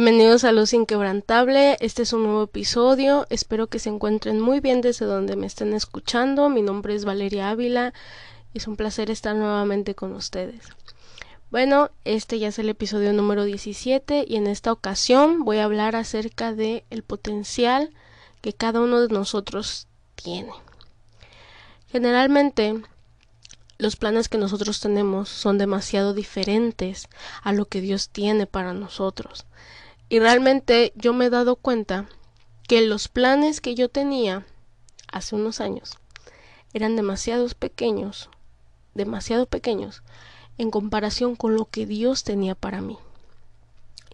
Bienvenidos a Luz Inquebrantable, este es un nuevo episodio, espero que se encuentren muy bien desde donde me estén escuchando, mi nombre es Valeria Ávila, es un placer estar nuevamente con ustedes. Bueno, este ya es el episodio número 17 y en esta ocasión voy a hablar acerca de el potencial que cada uno de nosotros tiene. Generalmente los planes que nosotros tenemos son demasiado diferentes a lo que Dios tiene para nosotros. Y realmente yo me he dado cuenta que los planes que yo tenía hace unos años eran demasiado pequeños, demasiado pequeños en comparación con lo que Dios tenía para mí.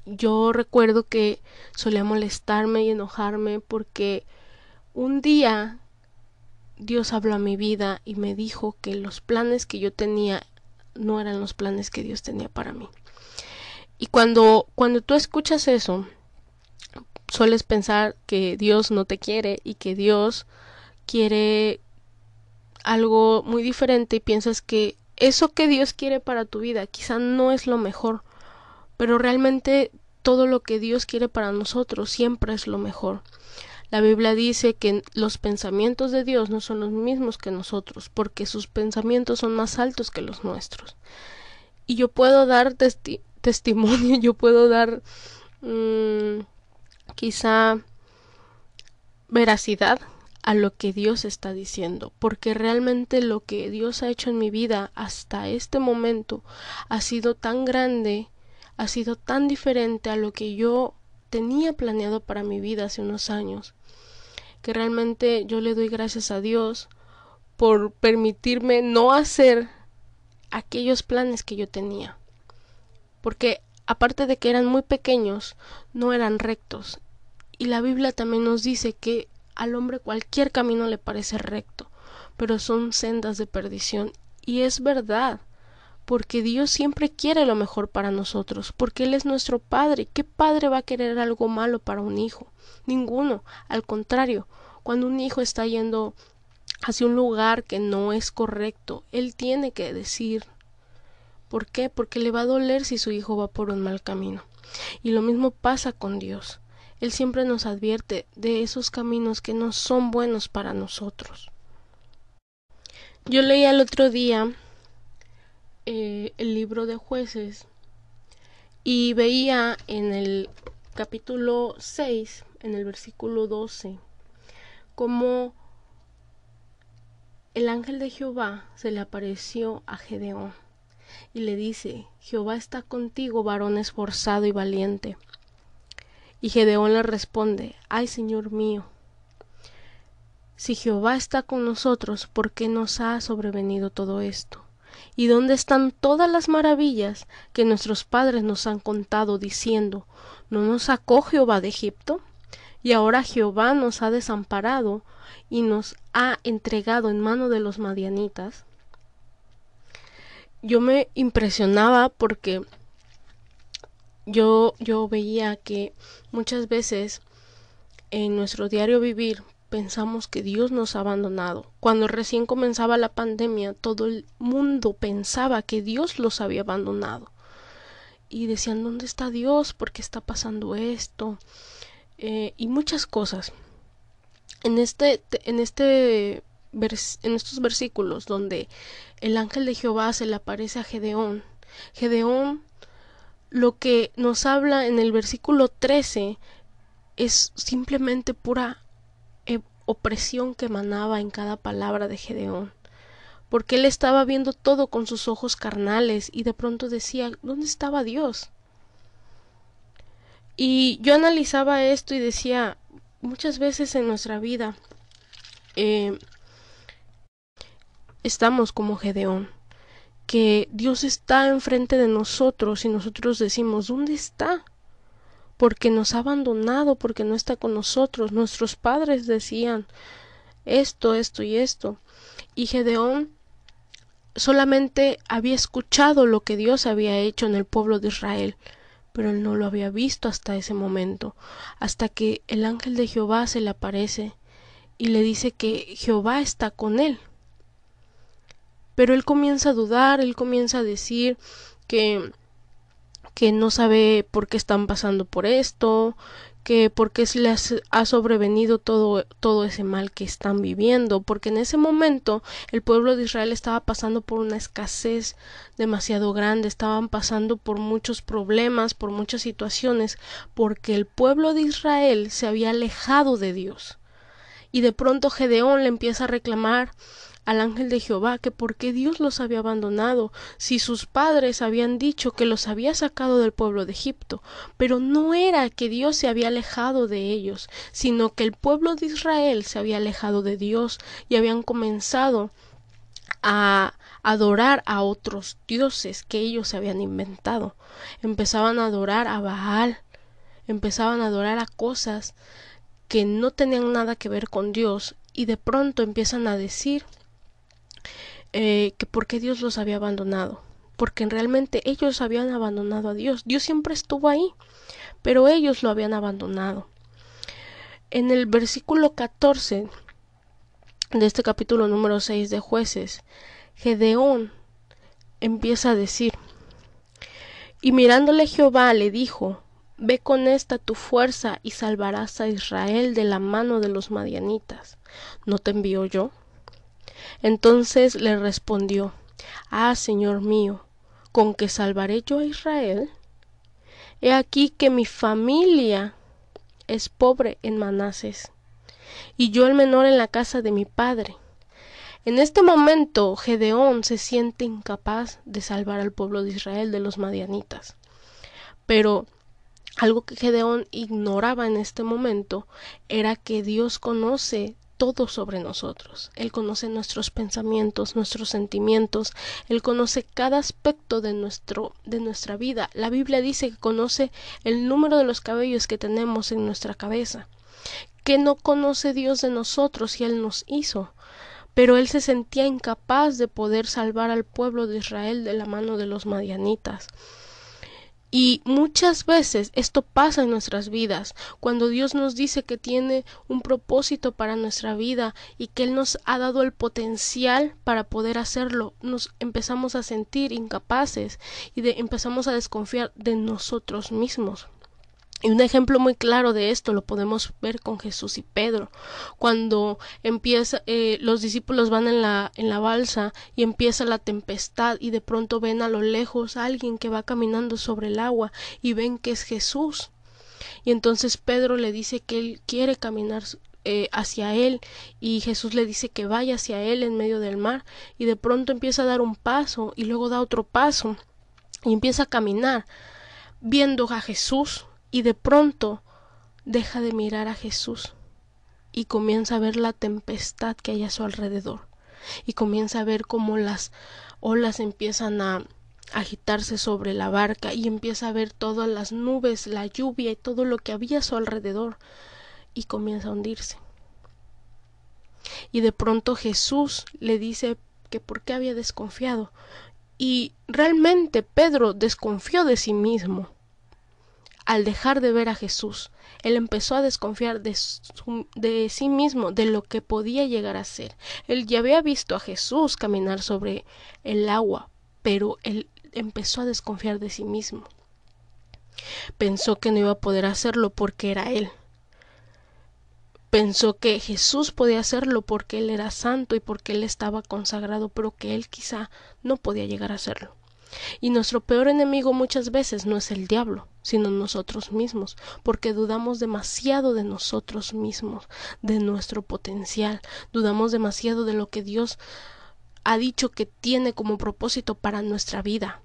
Yo recuerdo que solía molestarme y enojarme porque un día Dios habló a mi vida y me dijo que los planes que yo tenía no eran los planes que Dios tenía para mí. Y cuando, cuando tú escuchas eso, sueles pensar que Dios no te quiere y que Dios quiere algo muy diferente y piensas que eso que Dios quiere para tu vida quizá no es lo mejor, pero realmente todo lo que Dios quiere para nosotros siempre es lo mejor. La Biblia dice que los pensamientos de Dios no son los mismos que nosotros, porque sus pensamientos son más altos que los nuestros. Y yo puedo dar testimonio, yo puedo dar mm, quizá veracidad a lo que Dios está diciendo, porque realmente lo que Dios ha hecho en mi vida hasta este momento ha sido tan grande, ha sido tan diferente a lo que yo tenía planeado para mi vida hace unos años, que realmente yo le doy gracias a Dios por permitirme no hacer aquellos planes que yo tenía porque aparte de que eran muy pequeños, no eran rectos. Y la Biblia también nos dice que al hombre cualquier camino le parece recto, pero son sendas de perdición. Y es verdad, porque Dios siempre quiere lo mejor para nosotros, porque Él es nuestro Padre. ¿Qué padre va a querer algo malo para un hijo? Ninguno. Al contrario, cuando un hijo está yendo hacia un lugar que no es correcto, Él tiene que decir ¿Por qué? Porque le va a doler si su hijo va por un mal camino. Y lo mismo pasa con Dios. Él siempre nos advierte de esos caminos que no son buenos para nosotros. Yo leí el otro día eh, el libro de jueces y veía en el capítulo 6, en el versículo 12, cómo el ángel de Jehová se le apareció a Gedeón y le dice Jehová está contigo, varón esforzado y valiente. Y Gedeón le responde Ay, Señor mío, si Jehová está con nosotros, ¿por qué nos ha sobrevenido todo esto? ¿Y dónde están todas las maravillas que nuestros padres nos han contado diciendo ¿No nos sacó Jehová de Egipto? Y ahora Jehová nos ha desamparado y nos ha entregado en mano de los madianitas yo me impresionaba porque yo, yo veía que muchas veces en nuestro diario vivir pensamos que Dios nos ha abandonado. Cuando recién comenzaba la pandemia, todo el mundo pensaba que Dios los había abandonado. Y decían, ¿dónde está Dios? ¿Por qué está pasando esto? Eh, y muchas cosas. En este, en este en estos versículos donde el ángel de Jehová se le aparece a Gedeón. Gedeón lo que nos habla en el versículo 13 es simplemente pura eh, opresión que emanaba en cada palabra de Gedeón. Porque él estaba viendo todo con sus ojos carnales y de pronto decía, ¿dónde estaba Dios? Y yo analizaba esto y decía, muchas veces en nuestra vida eh, estamos como Gedeón, que Dios está enfrente de nosotros y nosotros decimos, ¿dónde está? Porque nos ha abandonado, porque no está con nosotros. Nuestros padres decían esto, esto y esto. Y Gedeón solamente había escuchado lo que Dios había hecho en el pueblo de Israel, pero él no lo había visto hasta ese momento, hasta que el ángel de Jehová se le aparece y le dice que Jehová está con él. Pero él comienza a dudar, él comienza a decir que que no sabe por qué están pasando por esto, que por qué les ha sobrevenido todo, todo ese mal que están viviendo, porque en ese momento el pueblo de Israel estaba pasando por una escasez demasiado grande, estaban pasando por muchos problemas, por muchas situaciones, porque el pueblo de Israel se había alejado de Dios. Y de pronto Gedeón le empieza a reclamar al ángel de Jehová que por qué Dios los había abandonado, si sus padres habían dicho que los había sacado del pueblo de Egipto, pero no era que Dios se había alejado de ellos, sino que el pueblo de Israel se había alejado de Dios y habían comenzado a adorar a otros dioses que ellos habían inventado. Empezaban a adorar a Baal, empezaban a adorar a cosas que no tenían nada que ver con Dios y de pronto empiezan a decir eh, que por qué Dios los había abandonado, porque realmente ellos habían abandonado a Dios. Dios siempre estuvo ahí, pero ellos lo habían abandonado. En el versículo 14 de este capítulo número 6 de jueces, Gedeón empieza a decir, y mirándole Jehová le dijo, Ve con esta tu fuerza y salvarás a Israel de la mano de los madianitas. ¿No te envío yo? Entonces le respondió Ah, Señor mío, ¿con qué salvaré yo a Israel? He aquí que mi familia es pobre en Manases, y yo el menor en la casa de mi padre. En este momento Gedeón se siente incapaz de salvar al pueblo de Israel de los madianitas. Pero algo que Gedeón ignoraba en este momento era que Dios conoce todo sobre nosotros. Él conoce nuestros pensamientos, nuestros sentimientos, Él conoce cada aspecto de nuestro de nuestra vida. La Biblia dice que conoce el número de los cabellos que tenemos en nuestra cabeza. Que no conoce Dios de nosotros y Él nos hizo. Pero él se sentía incapaz de poder salvar al pueblo de Israel de la mano de los madianitas. Y muchas veces esto pasa en nuestras vidas, cuando Dios nos dice que tiene un propósito para nuestra vida y que Él nos ha dado el potencial para poder hacerlo, nos empezamos a sentir incapaces y de, empezamos a desconfiar de nosotros mismos. Y un ejemplo muy claro de esto lo podemos ver con Jesús y Pedro. Cuando empieza, eh, los discípulos van en la, en la balsa y empieza la tempestad y de pronto ven a lo lejos a alguien que va caminando sobre el agua y ven que es Jesús. Y entonces Pedro le dice que él quiere caminar eh, hacia él y Jesús le dice que vaya hacia él en medio del mar y de pronto empieza a dar un paso y luego da otro paso y empieza a caminar viendo a Jesús y de pronto deja de mirar a Jesús y comienza a ver la tempestad que hay a su alrededor y comienza a ver cómo las olas empiezan a agitarse sobre la barca y empieza a ver todas las nubes, la lluvia y todo lo que había a su alrededor y comienza a hundirse. Y de pronto Jesús le dice que por qué había desconfiado. Y realmente Pedro desconfió de sí mismo al dejar de ver a Jesús, él empezó a desconfiar de, sí mismo, de lo que podía llegar a ser. Él ya había visto a Jesús caminar sobre el agua, pero él empezó a desconfiar de sí mismo. Pensó que no iba a poder hacerlo porque era él. Pensó que Jesús podía hacerlo porque él era santo y porque él estaba consagrado, pero que él quizá no podía llegar a hacerlo. Y nuestro peor enemigo muchas veces no es el diablo, sino nosotros mismos, porque dudamos demasiado de nosotros mismos, de nuestro potencial, dudamos demasiado de lo que Dios ha dicho que tiene como propósito para nuestra vida,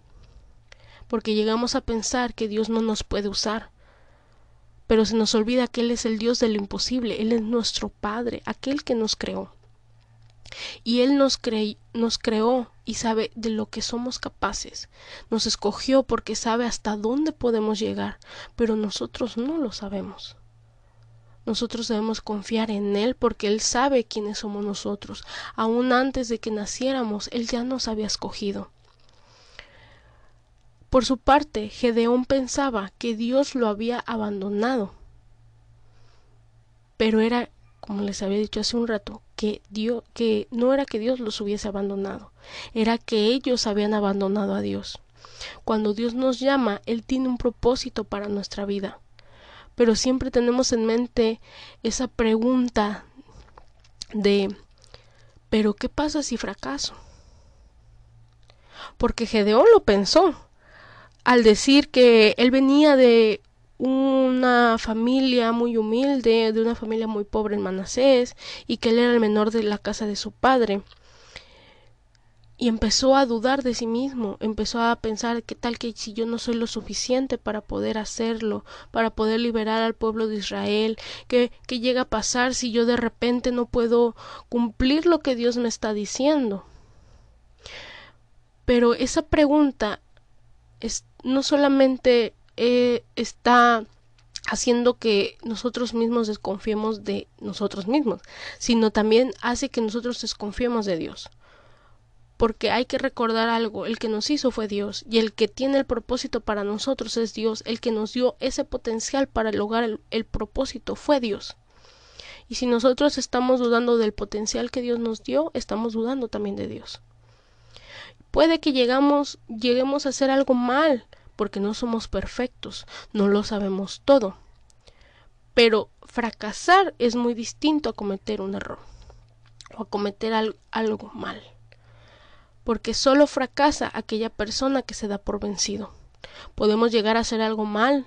porque llegamos a pensar que Dios no nos puede usar, pero se nos olvida que Él es el Dios de lo imposible, Él es nuestro Padre, aquel que nos creó. Y Él nos, nos creó y sabe de lo que somos capaces. Nos escogió porque sabe hasta dónde podemos llegar, pero nosotros no lo sabemos. Nosotros debemos confiar en Él porque Él sabe quiénes somos nosotros. Aún antes de que naciéramos, Él ya nos había escogido. Por su parte, Gedeón pensaba que Dios lo había abandonado. Pero era como les había dicho hace un rato, que Dios, que no era que Dios los hubiese abandonado, era que ellos habían abandonado a Dios. Cuando Dios nos llama, Él tiene un propósito para nuestra vida. Pero siempre tenemos en mente esa pregunta de ¿pero qué pasa si fracaso? Porque Gedeón lo pensó al decir que él venía de una familia muy humilde, de una familia muy pobre en Manasés, y que él era el menor de la casa de su padre. Y empezó a dudar de sí mismo, empezó a pensar qué tal que si yo no soy lo suficiente para poder hacerlo, para poder liberar al pueblo de Israel, qué, qué llega a pasar si yo de repente no puedo cumplir lo que Dios me está diciendo. Pero esa pregunta es, no solamente eh, está haciendo que nosotros mismos desconfiemos de nosotros mismos, sino también hace que nosotros desconfiemos de Dios. Porque hay que recordar algo, el que nos hizo fue Dios, y el que tiene el propósito para nosotros es Dios, el que nos dio ese potencial para lograr el, el propósito fue Dios. Y si nosotros estamos dudando del potencial que Dios nos dio, estamos dudando también de Dios. Puede que llegamos, lleguemos a hacer algo mal, porque no somos perfectos, no lo sabemos todo. Pero fracasar es muy distinto a cometer un error o a cometer algo mal. Porque solo fracasa aquella persona que se da por vencido. ¿Podemos llegar a hacer algo mal?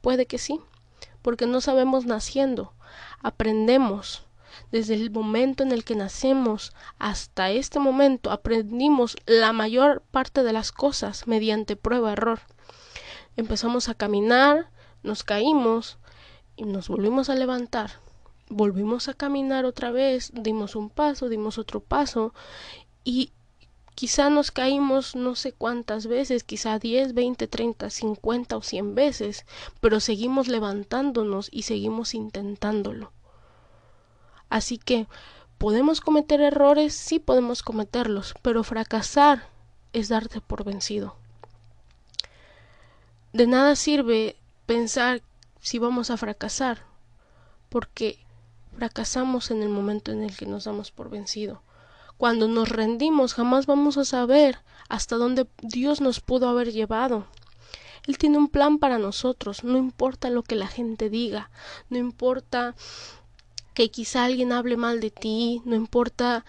Puede que sí, porque no sabemos naciendo, aprendemos, desde el momento en el que nacemos hasta este momento aprendimos la mayor parte de las cosas mediante prueba-error empezamos a caminar, nos caímos y nos volvimos a levantar. Volvimos a caminar otra vez, dimos un paso, dimos otro paso y quizá nos caímos no sé cuántas veces, quizá 10, 20, 30, 50 o 100 veces, pero seguimos levantándonos y seguimos intentándolo. Así que, ¿podemos cometer errores? Sí podemos cometerlos, pero fracasar es darte por vencido. De nada sirve pensar si vamos a fracasar, porque fracasamos en el momento en el que nos damos por vencido. Cuando nos rendimos jamás vamos a saber hasta dónde Dios nos pudo haber llevado. Él tiene un plan para nosotros, no importa lo que la gente diga, no importa que quizá alguien hable mal de ti, no importa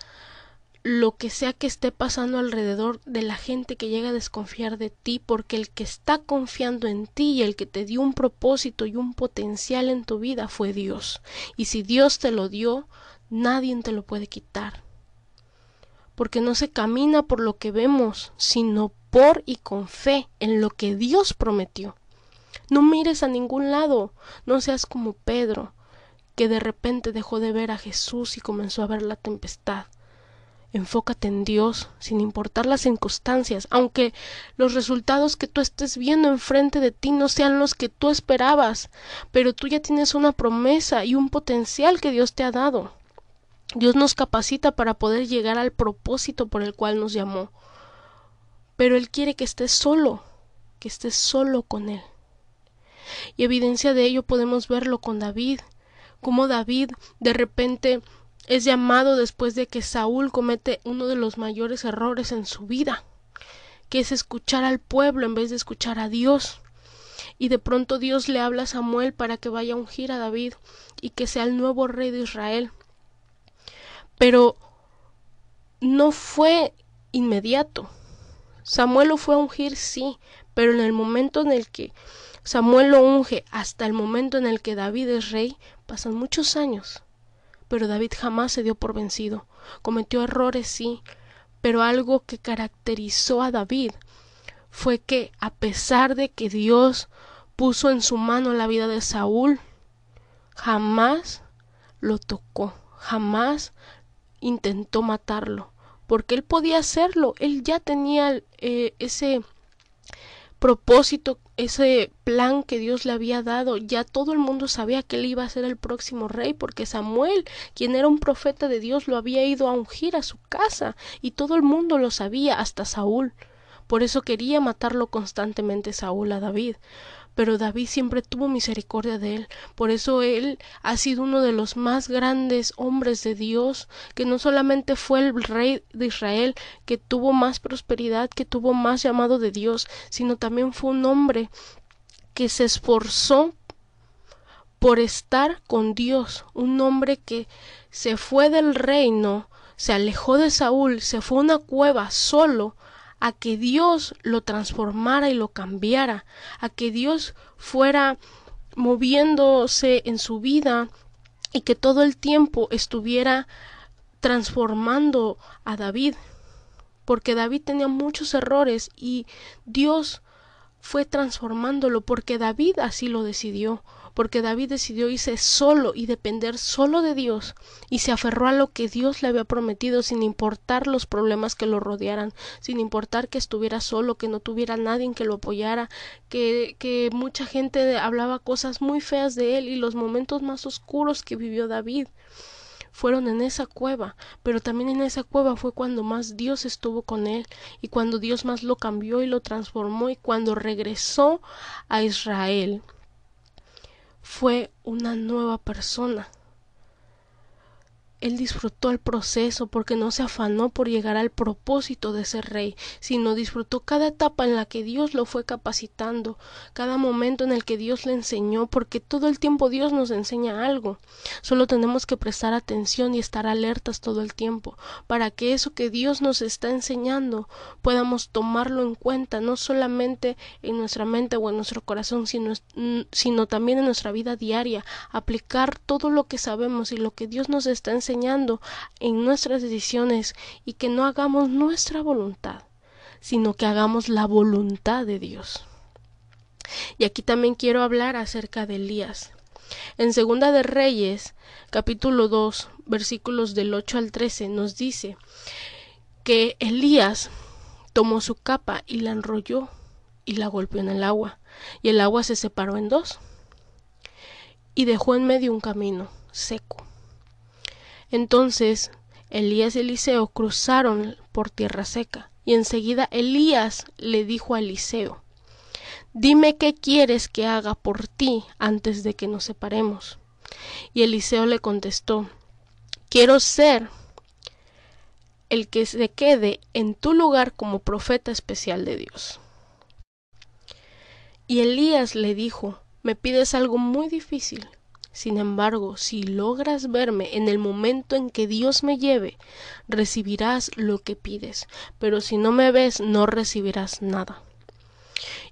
lo que sea que esté pasando alrededor de la gente que llega a desconfiar de ti, porque el que está confiando en ti y el que te dio un propósito y un potencial en tu vida fue Dios. Y si Dios te lo dio, nadie te lo puede quitar. Porque no se camina por lo que vemos, sino por y con fe en lo que Dios prometió. No mires a ningún lado, no seas como Pedro, que de repente dejó de ver a Jesús y comenzó a ver la tempestad. Enfócate en Dios, sin importar las circunstancias, aunque los resultados que tú estés viendo enfrente de ti no sean los que tú esperabas, pero tú ya tienes una promesa y un potencial que Dios te ha dado. Dios nos capacita para poder llegar al propósito por el cual nos llamó. Pero Él quiere que estés solo, que estés solo con Él. Y evidencia de ello podemos verlo con David, como David de repente es llamado después de que Saúl comete uno de los mayores errores en su vida, que es escuchar al pueblo en vez de escuchar a Dios. Y de pronto Dios le habla a Samuel para que vaya a ungir a David y que sea el nuevo rey de Israel. Pero no fue inmediato. Samuel lo fue a ungir, sí, pero en el momento en el que Samuel lo unge hasta el momento en el que David es rey, pasan muchos años pero David jamás se dio por vencido. Cometió errores, sí, pero algo que caracterizó a David fue que, a pesar de que Dios puso en su mano la vida de Saúl, jamás lo tocó, jamás intentó matarlo, porque él podía hacerlo, él ya tenía eh, ese propósito, ese plan que Dios le había dado. Ya todo el mundo sabía que él iba a ser el próximo rey, porque Samuel, quien era un profeta de Dios, lo había ido a ungir a su casa, y todo el mundo lo sabía, hasta Saúl. Por eso quería matarlo constantemente Saúl a David. Pero David siempre tuvo misericordia de él. Por eso él ha sido uno de los más grandes hombres de Dios, que no solamente fue el rey de Israel, que tuvo más prosperidad, que tuvo más llamado de Dios, sino también fue un hombre que se esforzó por estar con Dios, un hombre que se fue del reino, se alejó de Saúl, se fue a una cueva solo, a que Dios lo transformara y lo cambiara, a que Dios fuera moviéndose en su vida y que todo el tiempo estuviera transformando a David, porque David tenía muchos errores y Dios fue transformándolo porque David así lo decidió porque David decidió irse solo y depender solo de Dios y se aferró a lo que Dios le había prometido sin importar los problemas que lo rodearan, sin importar que estuviera solo, que no tuviera nadie que lo apoyara, que, que mucha gente hablaba cosas muy feas de él y los momentos más oscuros que vivió David fueron en esa cueva, pero también en esa cueva fue cuando más Dios estuvo con él y cuando Dios más lo cambió y lo transformó y cuando regresó a Israel fue una nueva persona. Él disfrutó el proceso porque no se afanó por llegar al propósito de ser rey, sino disfrutó cada etapa en la que Dios lo fue capacitando, cada momento en el que Dios le enseñó, porque todo el tiempo Dios nos enseña algo. Solo tenemos que prestar atención y estar alertas todo el tiempo, para que eso que Dios nos está enseñando podamos tomarlo en cuenta, no solamente en nuestra mente o en nuestro corazón, sino, sino también en nuestra vida diaria, aplicar todo lo que sabemos y lo que Dios nos está enseñando enseñando en nuestras decisiones y que no hagamos nuestra voluntad, sino que hagamos la voluntad de Dios. Y aquí también quiero hablar acerca de Elías. En Segunda de Reyes, capítulo 2, versículos del 8 al 13, nos dice que Elías tomó su capa y la enrolló y la golpeó en el agua, y el agua se separó en dos, y dejó en medio un camino seco. Entonces Elías y Eliseo cruzaron por tierra seca, y enseguida Elías le dijo a Eliseo Dime qué quieres que haga por ti antes de que nos separemos. Y Eliseo le contestó Quiero ser el que se quede en tu lugar como profeta especial de Dios. Y Elías le dijo Me pides algo muy difícil. Sin embargo, si logras verme en el momento en que Dios me lleve, recibirás lo que pides, pero si no me ves, no recibirás nada.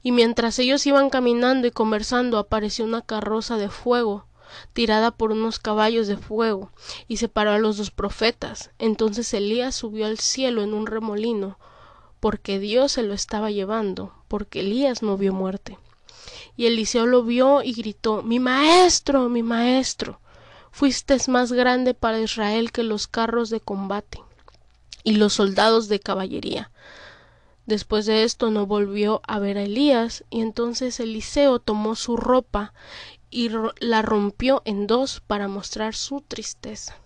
Y mientras ellos iban caminando y conversando, apareció una carroza de fuego, tirada por unos caballos de fuego, y separó a los dos profetas. Entonces Elías subió al cielo en un remolino, porque Dios se lo estaba llevando, porque Elías no vio muerte. Y Eliseo lo vio y gritó Mi maestro, mi maestro. Fuiste más grande para Israel que los carros de combate y los soldados de caballería. Después de esto no volvió a ver a Elías, y entonces Eliseo tomó su ropa y la rompió en dos para mostrar su tristeza.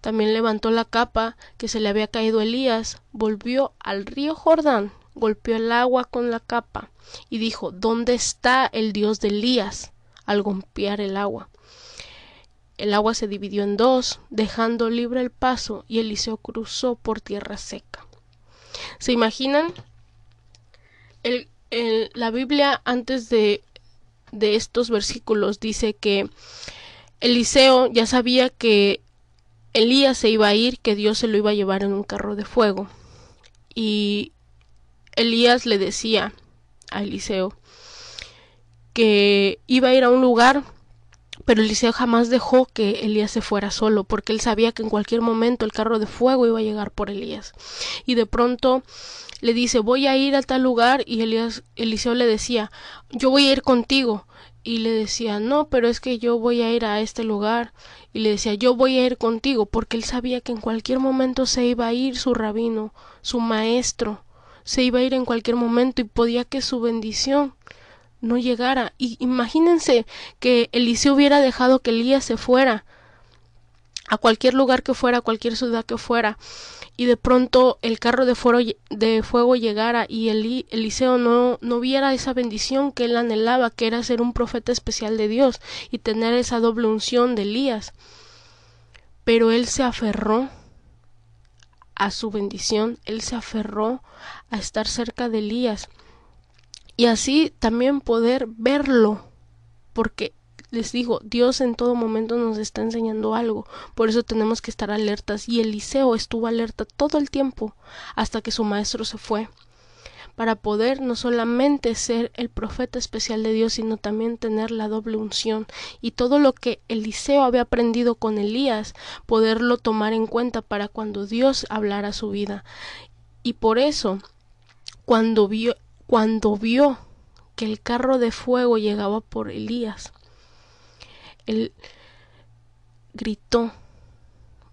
También levantó la capa que se le había caído a Elías, volvió al río Jordán, golpeó el agua con la capa y dijo ¿Dónde está el Dios de Elías? al golpear el agua. El agua se dividió en dos, dejando libre el paso, y Eliseo cruzó por tierra seca. ¿Se imaginan? La Biblia antes de, de estos versículos dice que Eliseo ya sabía que Elías se iba a ir, que Dios se lo iba a llevar en un carro de fuego. Y Elías le decía a Eliseo que iba a ir a un lugar, pero Eliseo jamás dejó que Elías se fuera solo, porque él sabía que en cualquier momento el carro de fuego iba a llegar por Elías. Y de pronto le dice, voy a ir a tal lugar, y Elías, Eliseo le decía, yo voy a ir contigo. Y le decía, no, pero es que yo voy a ir a este lugar. Y le decía, yo voy a ir contigo, porque él sabía que en cualquier momento se iba a ir su rabino, su maestro, se iba a ir en cualquier momento y podía que su bendición no llegara. Y imagínense que Eliseo hubiera dejado que Elías se fuera a cualquier lugar que fuera, a cualquier ciudad que fuera, y de pronto el carro de fuego, llegara y Eliseo no, no viera esa bendición que él anhelaba, que era ser un profeta especial de Dios y tener esa doble unción de Elías. Pero él se aferró a su bendición, él se aferró a estar cerca de Elías y así también poder verlo, porque les digo, Dios en todo momento nos está enseñando algo, por eso tenemos que estar alertas. Y Eliseo estuvo alerta todo el tiempo hasta que su maestro se fue para poder no solamente ser el profeta especial de Dios, sino también tener la doble unción y todo lo que Eliseo había aprendido con Elías, poderlo tomar en cuenta para cuando Dios hablara su vida. Y por eso, cuando vio, cuando vio que el carro de fuego llegaba por Elías, él gritó,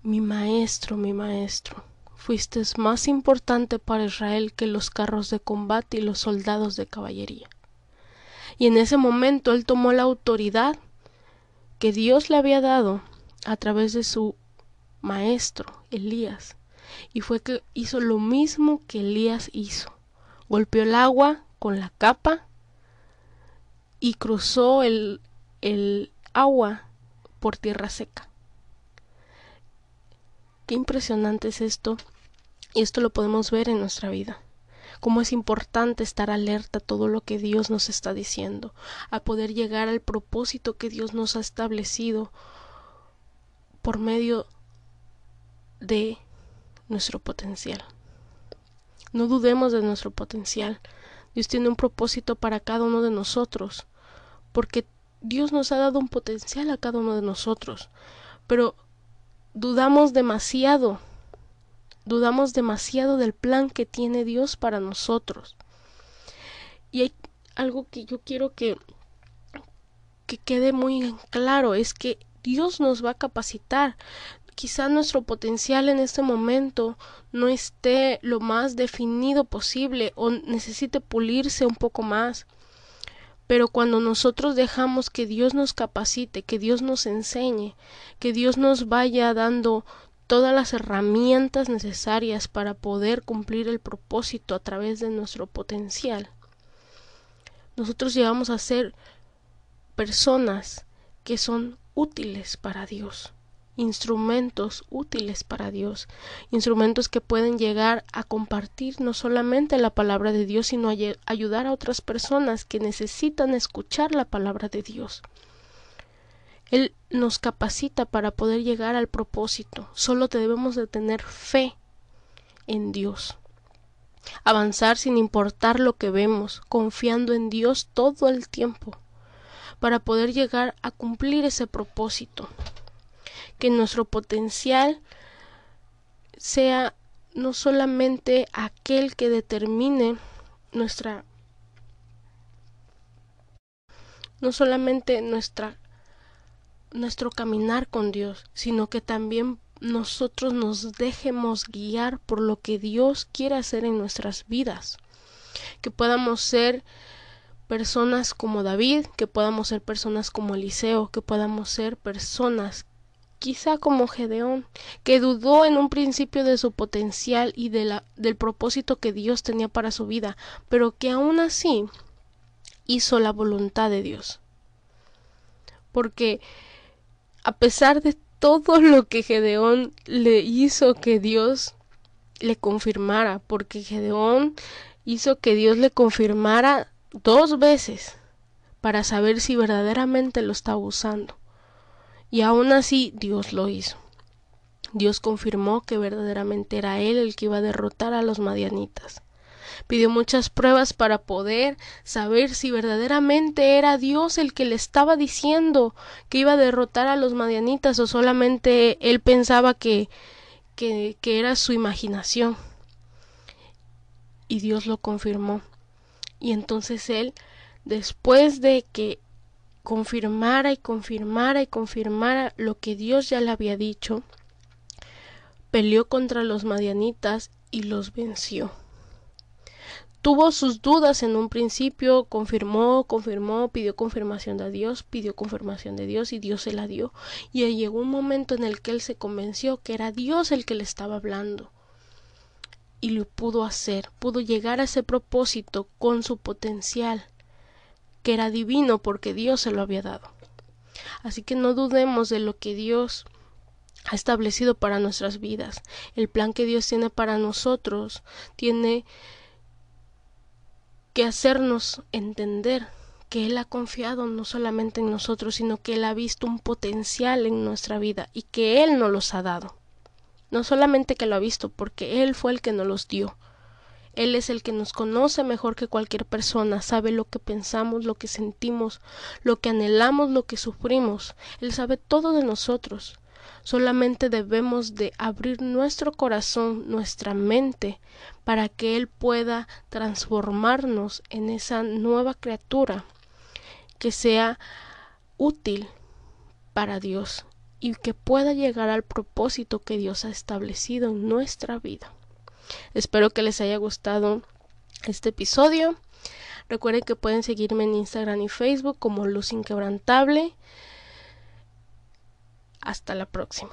mi maestro, mi maestro, fuiste más importante para Israel que los carros de combate y los soldados de caballería. Y en ese momento él tomó la autoridad que Dios le había dado a través de su maestro, Elías, y fue que hizo lo mismo que Elías hizo. Golpeó el agua con la capa y cruzó el, el agua por tierra seca. Qué impresionante es esto. Y esto lo podemos ver en nuestra vida. Cómo es importante estar alerta a todo lo que Dios nos está diciendo, a poder llegar al propósito que Dios nos ha establecido por medio de nuestro potencial. No dudemos de nuestro potencial. Dios tiene un propósito para cada uno de nosotros, porque Dios nos ha dado un potencial a cada uno de nosotros, pero dudamos demasiado, dudamos demasiado del plan que tiene Dios para nosotros. Y hay algo que yo quiero que, que quede muy claro, es que Dios nos va a capacitar. Quizá nuestro potencial en este momento no esté lo más definido posible o necesite pulirse un poco más pero cuando nosotros dejamos que Dios nos capacite, que Dios nos enseñe, que Dios nos vaya dando todas las herramientas necesarias para poder cumplir el propósito a través de nuestro potencial, nosotros llegamos a ser personas que son útiles para Dios instrumentos útiles para Dios, instrumentos que pueden llegar a compartir no solamente la palabra de Dios, sino a ayudar a otras personas que necesitan escuchar la palabra de Dios. Él nos capacita para poder llegar al propósito. Solo debemos de tener fe en Dios. Avanzar sin importar lo que vemos, confiando en Dios todo el tiempo, para poder llegar a cumplir ese propósito que nuestro potencial sea no solamente aquel que determine nuestra no solamente nuestra nuestro caminar con Dios, sino que también nosotros nos dejemos guiar por lo que Dios quiere hacer en nuestras vidas. Que podamos ser personas como David, que podamos ser personas como Eliseo, que podamos ser personas quizá como Gedeón, que dudó en un principio de su potencial y de la, del propósito que Dios tenía para su vida, pero que aún así hizo la voluntad de Dios. Porque a pesar de todo lo que Gedeón le hizo que Dios le confirmara, porque Gedeón hizo que Dios le confirmara dos veces para saber si verdaderamente lo estaba usando. Y aún así Dios lo hizo. Dios confirmó que verdaderamente era Él el que iba a derrotar a los madianitas. Pidió muchas pruebas para poder saber si verdaderamente era Dios el que le estaba diciendo que iba a derrotar a los madianitas o solamente él pensaba que, que, era su imaginación. Y Dios lo confirmó. Y entonces él, después de que confirmara y confirmara y confirmara lo que Dios ya le había dicho, peleó contra los madianitas y los venció. Tuvo sus dudas en un principio, confirmó, confirmó, pidió confirmación de Dios, pidió confirmación de Dios y Dios se la dio. Y llegó un momento en el que él se convenció que era Dios el que le estaba hablando. y lo pudo hacer, pudo llegar a ese propósito con su potencial, que era divino porque Dios se lo había dado. Así que no dudemos de lo que Dios ha establecido para nuestras vidas. El plan que Dios tiene para nosotros tiene que hacernos entender que Él ha confiado no solamente en nosotros, sino que Él ha visto un potencial en nuestra vida y que Él nos los ha dado. No solamente que lo ha visto, porque Él fue el que nos los dio. Él es el que nos conoce mejor que cualquier persona, sabe lo que pensamos, lo que sentimos, lo que anhelamos, lo que sufrimos. Él sabe todo de nosotros. Solamente debemos de abrir nuestro corazón, nuestra mente, para que Él pueda transformarnos en esa nueva criatura que sea útil para Dios y que pueda llegar al propósito que Dios ha establecido en nuestra vida. Espero que les haya gustado este episodio. Recuerden que pueden seguirme en Instagram y Facebook como Luz Inquebrantable. Hasta la próxima.